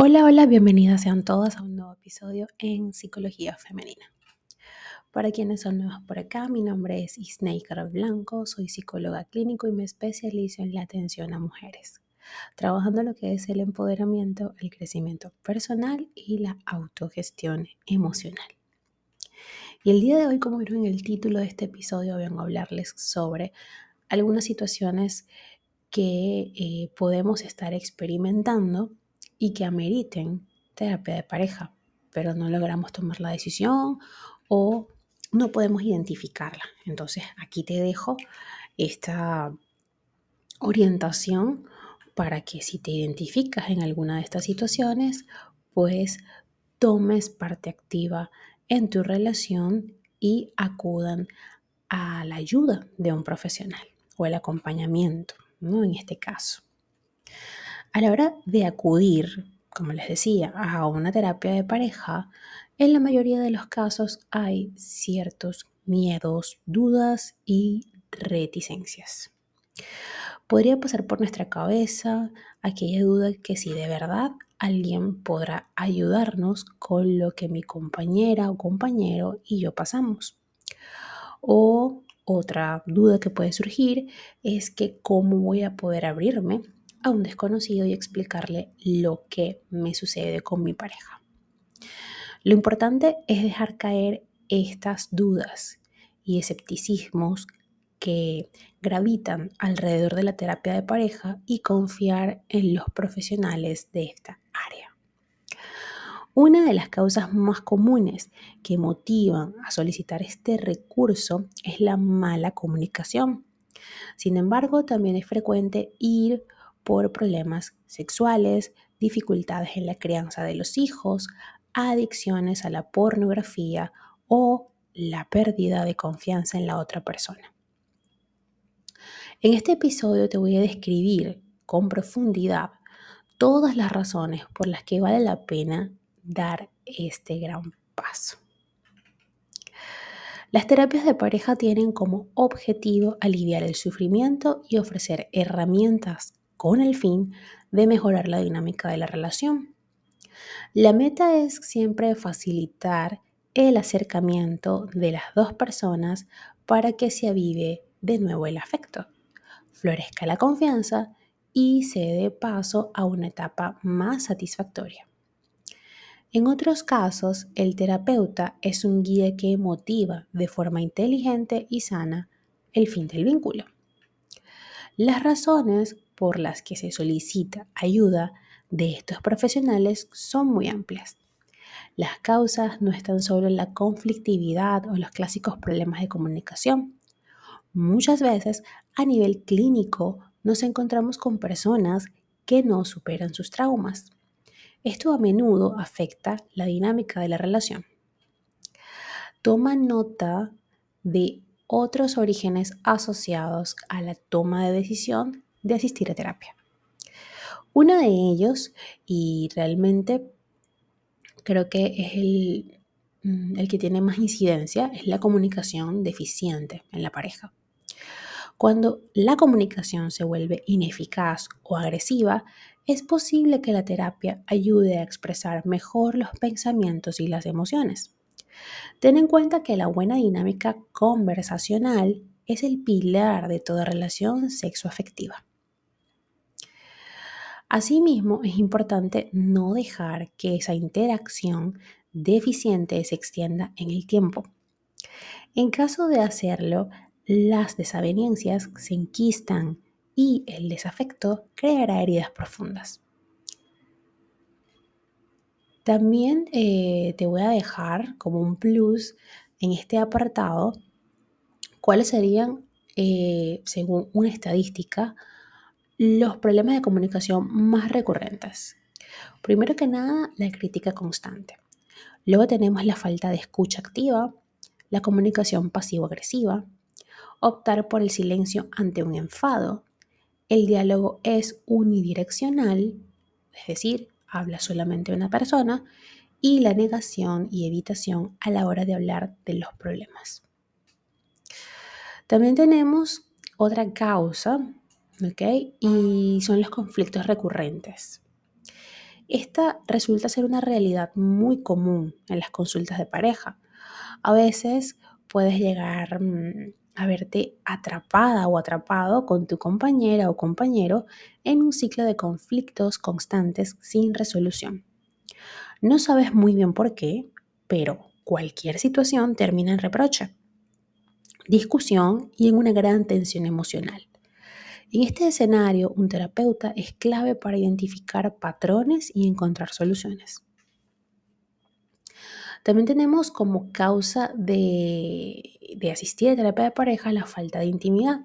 Hola, hola, bienvenidas sean todas a un nuevo episodio en Psicología Femenina. Para quienes son nuevos por acá, mi nombre es Isnei Blanco, soy psicóloga clínico y me especializo en la atención a mujeres, trabajando lo que es el empoderamiento, el crecimiento personal y la autogestión emocional. Y el día de hoy, como vieron en el título de este episodio, vengo a hablarles sobre algunas situaciones que eh, podemos estar experimentando y que ameriten terapia de pareja, pero no logramos tomar la decisión o no podemos identificarla. Entonces aquí te dejo esta orientación para que si te identificas en alguna de estas situaciones, pues tomes parte activa en tu relación y acudan a la ayuda de un profesional o el acompañamiento, ¿no? En este caso. A la hora de acudir, como les decía, a una terapia de pareja, en la mayoría de los casos hay ciertos miedos, dudas y reticencias. Podría pasar por nuestra cabeza aquella duda que si de verdad alguien podrá ayudarnos con lo que mi compañera o compañero y yo pasamos. O otra duda que puede surgir es que cómo voy a poder abrirme a un desconocido y explicarle lo que me sucede con mi pareja. Lo importante es dejar caer estas dudas y escepticismos que gravitan alrededor de la terapia de pareja y confiar en los profesionales de esta área. Una de las causas más comunes que motivan a solicitar este recurso es la mala comunicación. Sin embargo, también es frecuente ir por problemas sexuales, dificultades en la crianza de los hijos, adicciones a la pornografía o la pérdida de confianza en la otra persona. En este episodio te voy a describir con profundidad todas las razones por las que vale la pena dar este gran paso. Las terapias de pareja tienen como objetivo aliviar el sufrimiento y ofrecer herramientas con el fin de mejorar la dinámica de la relación. La meta es siempre facilitar el acercamiento de las dos personas para que se avive de nuevo el afecto, florezca la confianza y se dé paso a una etapa más satisfactoria. En otros casos, el terapeuta es un guía que motiva de forma inteligente y sana el fin del vínculo. Las razones por las que se solicita ayuda de estos profesionales son muy amplias. Las causas no están solo en la conflictividad o los clásicos problemas de comunicación. Muchas veces a nivel clínico nos encontramos con personas que no superan sus traumas. Esto a menudo afecta la dinámica de la relación. Toma nota de otros orígenes asociados a la toma de decisión de asistir a terapia. Uno de ellos, y realmente creo que es el, mm, el que tiene más incidencia, es la comunicación deficiente en la pareja. Cuando la comunicación se vuelve ineficaz o agresiva, es posible que la terapia ayude a expresar mejor los pensamientos y las emociones. Ten en cuenta que la buena dinámica conversacional es el pilar de toda relación sexoafectiva. Asimismo, es importante no dejar que esa interacción deficiente se extienda en el tiempo. En caso de hacerlo, las desavenencias se enquistan y el desafecto creará heridas profundas. También eh, te voy a dejar como un plus en este apartado cuáles serían, eh, según una estadística, los problemas de comunicación más recurrentes. Primero que nada, la crítica constante. Luego tenemos la falta de escucha activa, la comunicación pasivo-agresiva, optar por el silencio ante un enfado. El diálogo es unidireccional, es decir, habla solamente una persona, y la negación y evitación a la hora de hablar de los problemas. También tenemos otra causa, ¿ok? Y son los conflictos recurrentes. Esta resulta ser una realidad muy común en las consultas de pareja. A veces puedes llegar mm, a verte atrapada o atrapado con tu compañera o compañero en un ciclo de conflictos constantes sin resolución. No sabes muy bien por qué, pero cualquier situación termina en reproche, discusión y en una gran tensión emocional. En este escenario, un terapeuta es clave para identificar patrones y encontrar soluciones. También tenemos como causa de, asistir a terapia de pareja la falta de intimidad.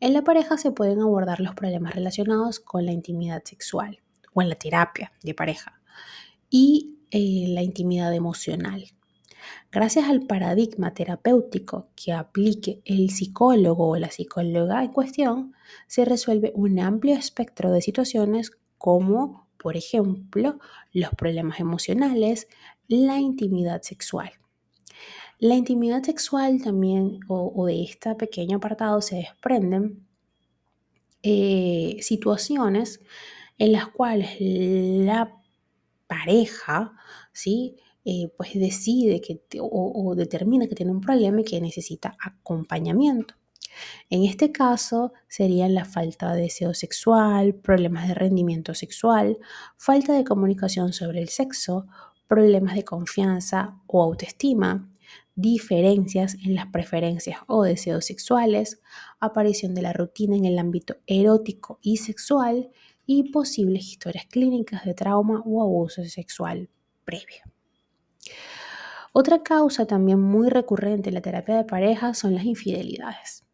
En la pareja se pueden abordar los problemas relacionados con la intimidad sexual o en la terapia de pareja y eh, la intimidad emocional. Gracias al paradigma terapéutico que aplique el psicólogo o la psicóloga en cuestión, se resuelve un amplio espectro de situaciones como, por ejemplo, los problemas emocionales, la intimidad sexual. La intimidad sexual también, o, de este pequeño apartado, se desprenden eh, situaciones en las cuales la pareja, ¿sí? Eh, pues decide que, o, determina que tiene un problema y que necesita acompañamiento. En este caso serían la falta de deseo sexual, problemas de rendimiento sexual, falta de comunicación sobre el sexo, problemas de confianza o autoestima, diferencias en las preferencias o deseos sexuales, aparición de la rutina en el ámbito erótico y sexual y posibles historias clínicas de trauma o abuso sexual previo. Otra causa también muy recurrente en la terapia de pareja son las infidelidades.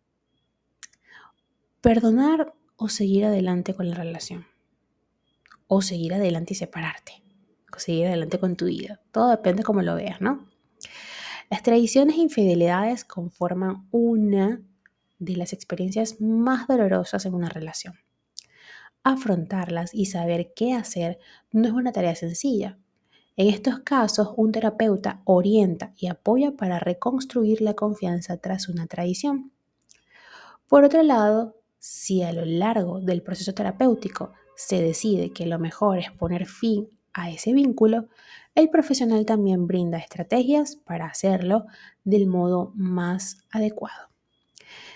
Perdonar o seguir adelante con la relación. O seguir adelante y separarte. O seguir adelante con tu vida. Todo depende cómo lo veas, ¿no? Las tradiciones e infidelidades conforman una de las experiencias más dolorosas en una relación. Afrontarlas y saber qué hacer no es una tarea sencilla, en estos casos, un terapeuta orienta y apoya para reconstruir la confianza tras una traición. Por otro lado, si a lo largo del proceso terapéutico se decide que lo mejor es poner fin a ese vínculo, el profesional también brinda estrategias para hacerlo del modo más adecuado.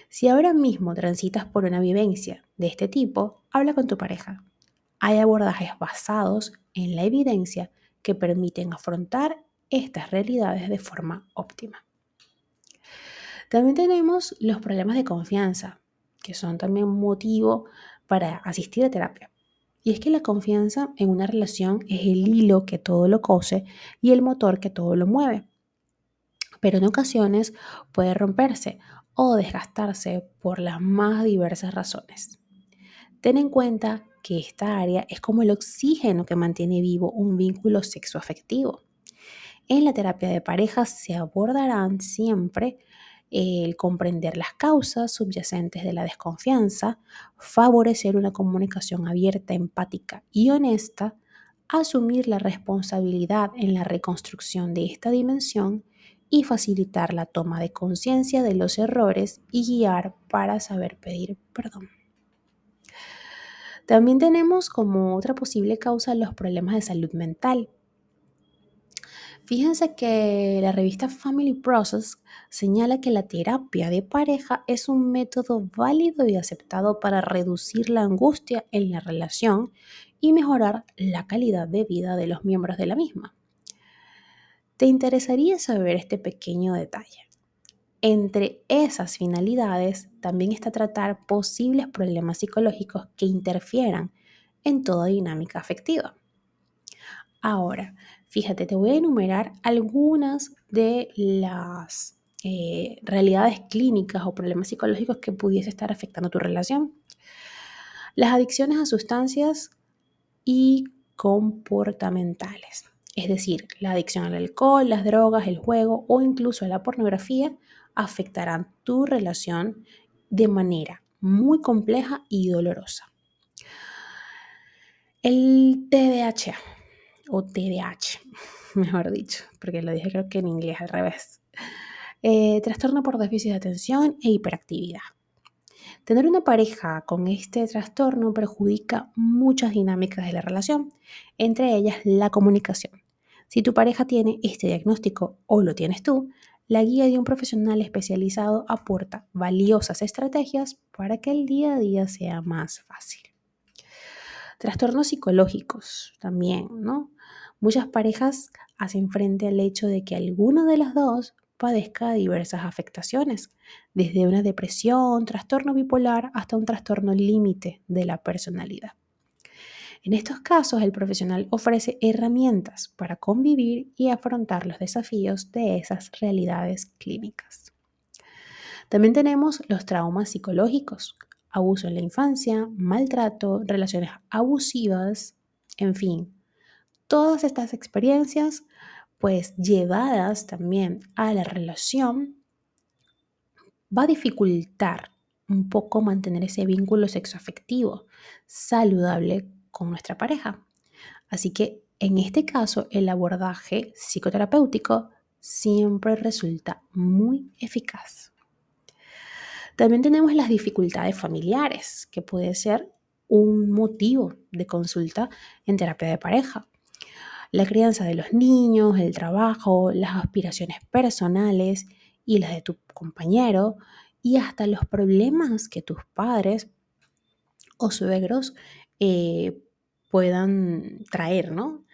Si ahora mismo transitas por una vivencia de este tipo, habla con tu pareja. Hay abordajes basados en la evidencia que permiten afrontar estas realidades de forma óptima. También tenemos los problemas de confianza, que son también motivo para asistir a terapia. Y es que la confianza en una relación es el hilo que todo lo cose y el motor que todo lo mueve. Pero en ocasiones puede romperse o desgastarse por las más diversas razones. Ten en cuenta que esta área es como el oxígeno que mantiene vivo un vínculo sexoafectivo. En la terapia de parejas se abordarán siempre el comprender las causas subyacentes de la desconfianza, favorecer una comunicación abierta, empática y honesta, asumir la responsabilidad en la reconstrucción de esta dimensión y facilitar la toma de conciencia de los errores y guiar para saber pedir perdón. También tenemos como otra posible causa los problemas de salud mental. Fíjense que la revista Family Process señala que la terapia de pareja es un método válido y aceptado para reducir la angustia en la relación y mejorar la calidad de vida de los miembros de la misma. ¿Te interesaría saber este pequeño detalle? Entre esas finalidades también está tratar posibles problemas psicológicos que interfieran en toda dinámica afectiva. Ahora, fíjate, te voy a enumerar algunas de las eh, realidades clínicas o problemas psicológicos que pudiese estar afectando tu relación. Las adicciones a sustancias y comportamentales, es decir, la adicción al alcohol, las drogas, el juego o incluso a la pornografía afectarán tu relación de manera muy compleja y dolorosa. El TDAH o TDAH, mejor dicho, porque lo dije creo que en inglés al revés. Eh, trastorno por déficit de atención e hiperactividad. Tener una pareja con este trastorno perjudica muchas dinámicas de la relación, entre ellas la comunicación. Si tu pareja tiene este diagnóstico o lo tienes tú, la guía de un profesional especializado aporta valiosas estrategias para que el día a día sea más fácil. Trastornos psicológicos también, ¿no? Muchas parejas hacen frente al hecho de que alguno de los dos padezca diversas afectaciones, desde una depresión, trastorno bipolar hasta un trastorno límite de la personalidad. En estos casos, el profesional ofrece herramientas para convivir y afrontar los desafíos de esas realidades clínicas. También tenemos los traumas psicológicos, abuso en la infancia, maltrato, relaciones abusivas, en fin, todas estas experiencias, pues llevadas también a la relación, va a dificultar un poco mantener ese vínculo sexoafectivo saludable con nuestra pareja. Así que en este caso el abordaje psicoterapéutico siempre resulta muy eficaz. También tenemos las dificultades familiares, que puede ser un motivo de consulta en terapia de pareja. La crianza de los niños, el trabajo, las aspiraciones personales y las de tu compañero y hasta los problemas que tus padres o suegros eh, puedan traer, ¿no?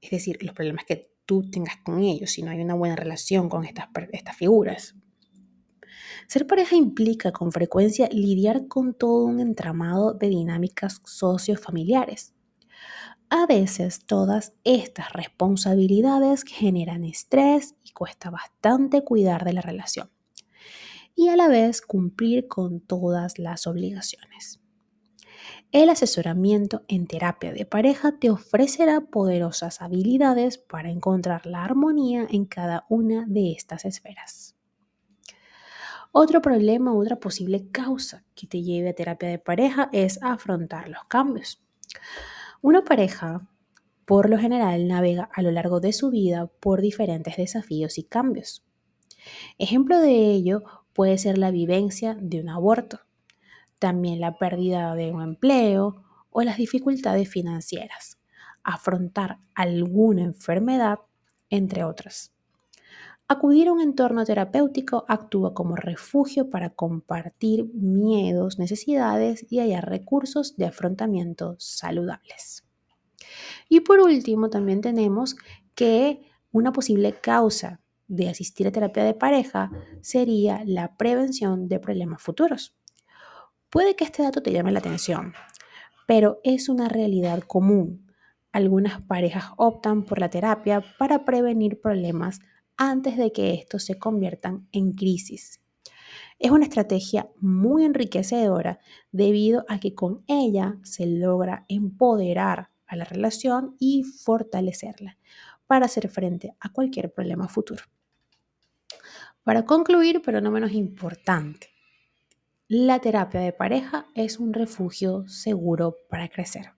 Es decir, los problemas que tú tengas con ellos, si no hay una buena relación con estas, estas figuras. Ser pareja implica con frecuencia lidiar con todo un entramado de dinámicas sociofamiliares. A veces todas estas responsabilidades generan estrés y cuesta bastante cuidar de la relación y a la vez cumplir con todas las obligaciones. El asesoramiento en terapia de pareja te ofrecerá poderosas habilidades para encontrar la armonía en cada una de estas esferas. Otro problema otra posible causa que te lleve a terapia de pareja es afrontar los cambios. Una pareja, por lo general, navega a lo largo de su vida por diferentes desafíos y cambios. Ejemplo de ello puede ser la vivencia de un aborto, también la pérdida de un empleo o las dificultades financieras, afrontar alguna enfermedad, entre otras. Acudir a un entorno terapéutico actúa como refugio para compartir miedos, necesidades y hallar recursos de afrontamiento saludables. Y por último, también tenemos que una posible causa de asistir a terapia de pareja sería la prevención de problemas futuros. Puede que este dato te llame la atención, pero es una realidad común. Algunas parejas optan por la terapia para prevenir problemas antes de que estos se conviertan en crisis. Es una estrategia muy enriquecedora debido a que con ella se logra empoderar a la relación y fortalecerla para hacer frente a cualquier problema futuro. Para concluir, pero no menos importante, la terapia de pareja es un refugio seguro para crecer.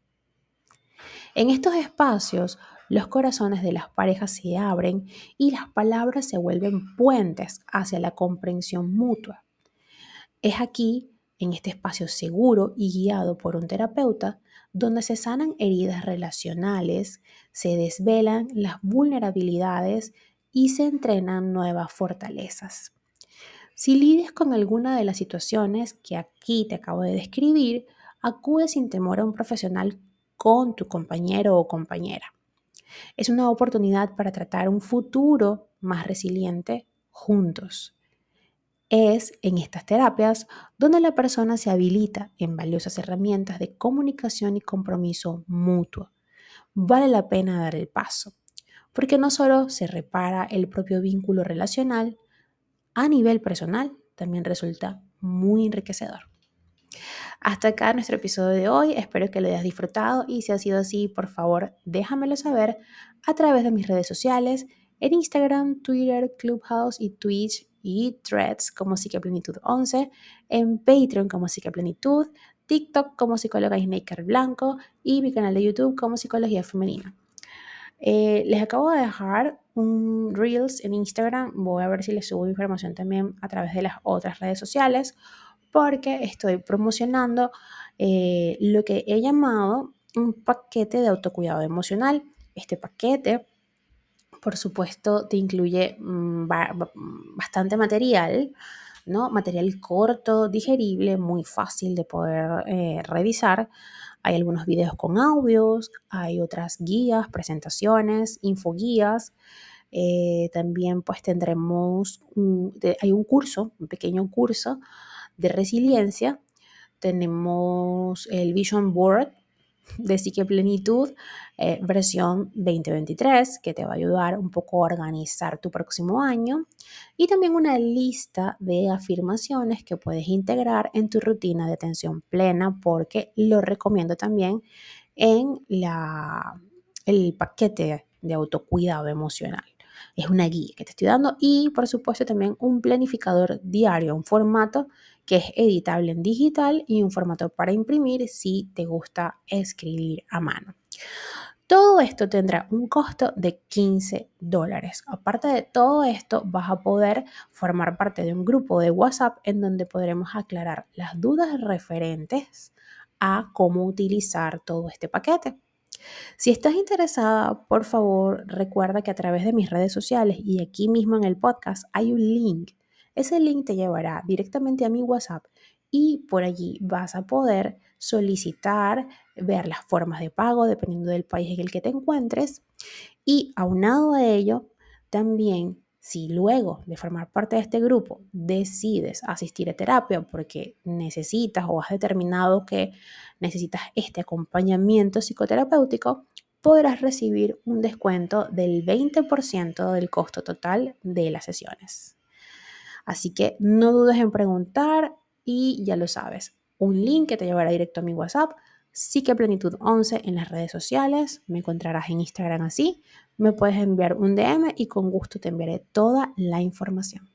En estos espacios, los corazones de las parejas se abren y las palabras se vuelven puentes hacia la comprensión mutua. Es aquí, en este espacio seguro y guiado por un terapeuta, donde se sanan heridas relacionales, se desvelan las vulnerabilidades y se entrenan nuevas fortalezas. Si lidias con alguna de las situaciones que aquí te acabo de describir, acude sin temor a un profesional con tu compañero o compañera. Es una oportunidad para tratar un futuro más resiliente juntos. Es en estas terapias donde la persona se habilita en valiosas herramientas de comunicación y compromiso mutuo. Vale la pena dar el paso, porque no solo se repara el propio vínculo relacional, a nivel personal también resulta muy enriquecedor. Hasta acá nuestro episodio de hoy, espero que lo hayas disfrutado y si ha sido así, por favor déjamelo saber a través de mis redes sociales, en Instagram, Twitter, Clubhouse y Twitch y Threads como Psiqueplenitud 11, en Patreon como Psiqueplenitud, TikTok como Psicóloga Snaker Blanco y mi canal de YouTube como Psicología Femenina. Eh, les acabo de dejar un Reels en Instagram. Voy a ver si les subo información también a través de las otras redes sociales. porque estoy promocionando eh, lo que he llamado un paquete de autocuidado emocional. Este paquete, por supuesto, te incluye mm, bastante material, Material corto, digerible, muy fácil de poder eh, revisar. Hay algunos videos con audios, hay otras guías, presentaciones, infoguías. Eh, también pues tendremos, hay un curso, un pequeño curso de resiliencia. Tenemos el Vision Board de Psique Plenitud, eh, versión 2023, que te va a ayudar un poco a organizar tu próximo año. Y también una lista de afirmaciones que puedes integrar en tu rutina de atención plena, porque lo recomiendo también en la, el paquete de autocuidado emocional. Es una guía que te estoy dando y por supuesto también un planificador diario, un formato que es editable en digital y un formato para imprimir si te gusta escribir a mano. Todo esto tendrá un costo de 15 dólares. Aparte de todo esto, vas a poder formar parte de un grupo de WhatsApp en donde podremos aclarar las dudas referentes a cómo utilizar todo este paquete. Si estás interesada, por favor, recuerda que a través de mis redes sociales y aquí mismo en el podcast hay un link ese link te llevará directamente a mi WhatsApp y por allí vas a poder solicitar, ver las formas de pago dependiendo del país en el que te encuentres y aunado a ello, también si luego de formar parte de este grupo decides asistir a terapia porque necesitas o has determinado que necesitas este acompañamiento psicoterapéutico, podrás recibir un descuento del 20% del costo total de las sesiones. Así que no dudes en preguntar y ya lo sabes. Un link que te llevará directo a mi WhatsApp, Psique Plenitud 11 en las redes sociales. Me encontrarás en Instagram así. Me puedes enviar un DM y con gusto te enviaré toda la información.